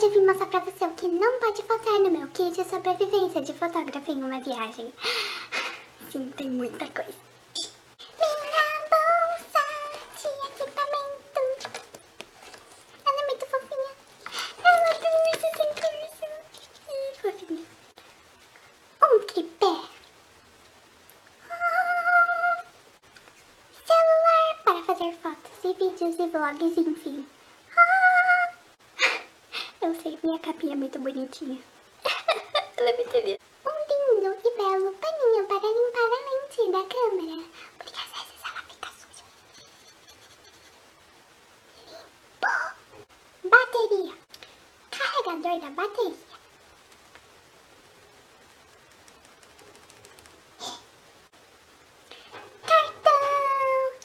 Hoje eu vim mostrar pra você o que não pode faltar no meu kit de sobrevivência de fotógrafo em uma viagem. Sim, tem muita coisa. Minha bolsa de equipamento. Ela é muito fofinha. Ela tem esse curso. Ih, fofinha. Um tripé. Ah, Celular para fazer fotos e vídeos e vlogs, enfim. Minha capinha é muito bonitinha. Ela é muito linda. Um lindo e belo paninho para limpar a lente da câmera. Porque às vezes ela fica suja. Limpo. Bateria. Carregador da bateria. Cartão.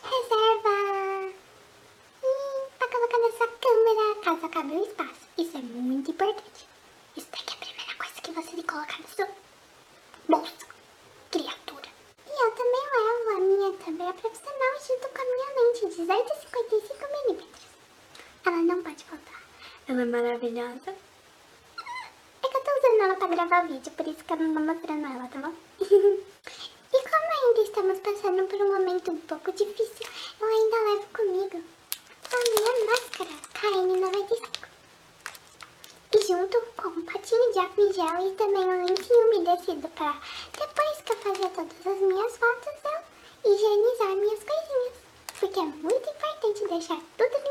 Reserva. E pra colocar nessa câmera caso acabe o espaço. Isso é muito importante. Isso daqui é a primeira coisa que você tem que colocar no seu bolso. Criatura. E eu também levo a minha câmera profissional junto com a minha lente de 255mm. Ela não pode faltar. Ela é maravilhosa. É que eu tô usando ela pra gravar vídeo, por isso que eu não tô mostrando ela, tá bom? e como ainda estamos passando por um momento um pouco difícil, eu ainda levo comigo a minha máscara KN95. Junto com um patinho de álcool em gel e também um lencinho umedecido para depois que eu fazer todas as minhas fotos, eu higienizar minhas coisinhas. Porque é muito importante deixar tudo